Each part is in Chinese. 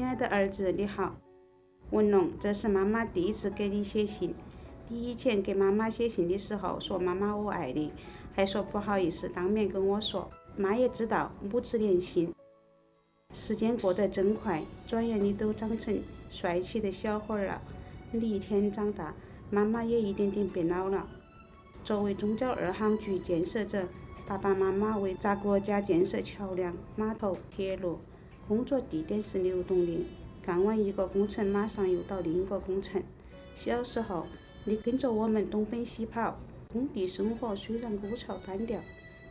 亲爱的儿子，你好，文龙，这是妈妈第一次给你写信。你以前给妈妈写信的时候说妈妈我爱你，还说不好意思当面跟我说。妈也知道母子连心。时间过得真快，转眼你都长成帅气的小伙儿了。你一天长大，妈妈也一点点变老了。作为中交二航局建设者，爸爸妈妈为咱国家建设桥梁、码头、铁路，工作地点是流动的。干完一个工程，马上又到另一个工程。小时候，你跟着我们东奔西跑，工地生活虽然枯燥单调，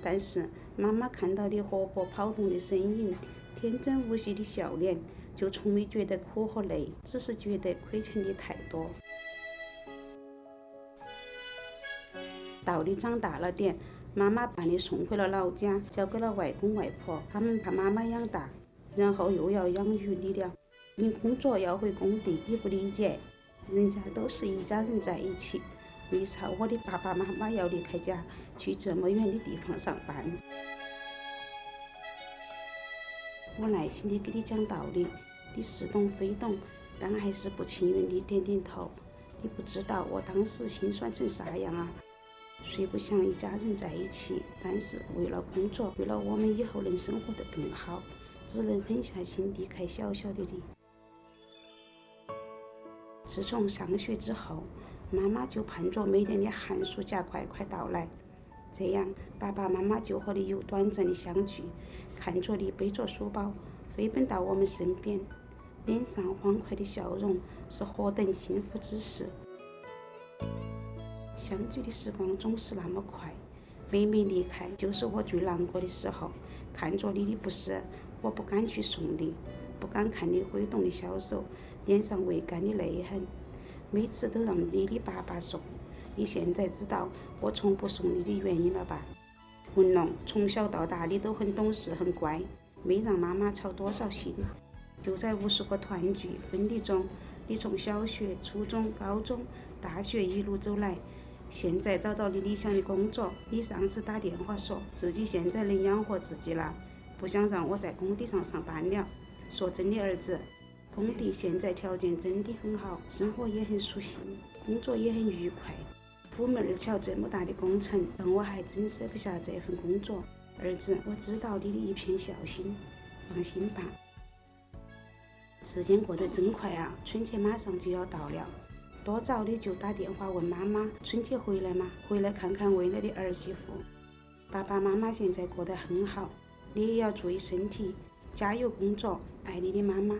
但是妈妈看到你活泼跑动的身影。天真无邪的笑脸，就从没觉得苦和累，只是觉得亏欠你太多。到你长大了点，妈妈把你送回了老家，交给了外公外婆，他们把妈妈养大，然后又要养育你了。你工作要回工地，你不理解，人家都是一家人在一起，为啥我的爸爸妈妈要离开家，去这么远的地方上班？我耐心地给你讲道理，你似懂非懂，但还是不情愿地点点头。你不知道我当时心酸成啥样啊！虽不想一家人在一起，但是为了工作，为了我们以后能生活得更好，只能狠下心离开小小的你。自从上学之后，妈妈就盼着每年的寒暑假快快到来。这样，爸爸妈妈就和你有短暂的相聚，看着你背着书包飞奔到我们身边，脸上欢快的笑容是何等幸福之事。相聚的时光总是那么快，每每离开就是我最难过的时候。看着你的不舍，我不敢去送你，不敢看你挥动的小手，脸上未干的泪痕，每次都让你的爸爸送。你现在知道我从不送你的原因了吧？文龙，从小到大你都很懂事很乖，没让妈妈操多少心。就在无数个团聚分离中，你从小学、初中、高中、大学一路走来，现在找到你理想的工作。你上次打电话说自己现在能养活自己了，不想让我在工地上上班了。说真的，儿子，工地现在条件真的很好，生活也很舒心，工作也很愉快。虎门二桥这么大的工程，但我还真舍不下这份工作。儿子，我知道你的一片孝心，放心吧。时间过得真快啊，春节马上就要到了。多早你就打电话问妈妈春节回来吗？回来看看未来的儿媳妇。爸爸妈妈现在过得很好，你也要注意身体，加油工作，爱你的妈妈。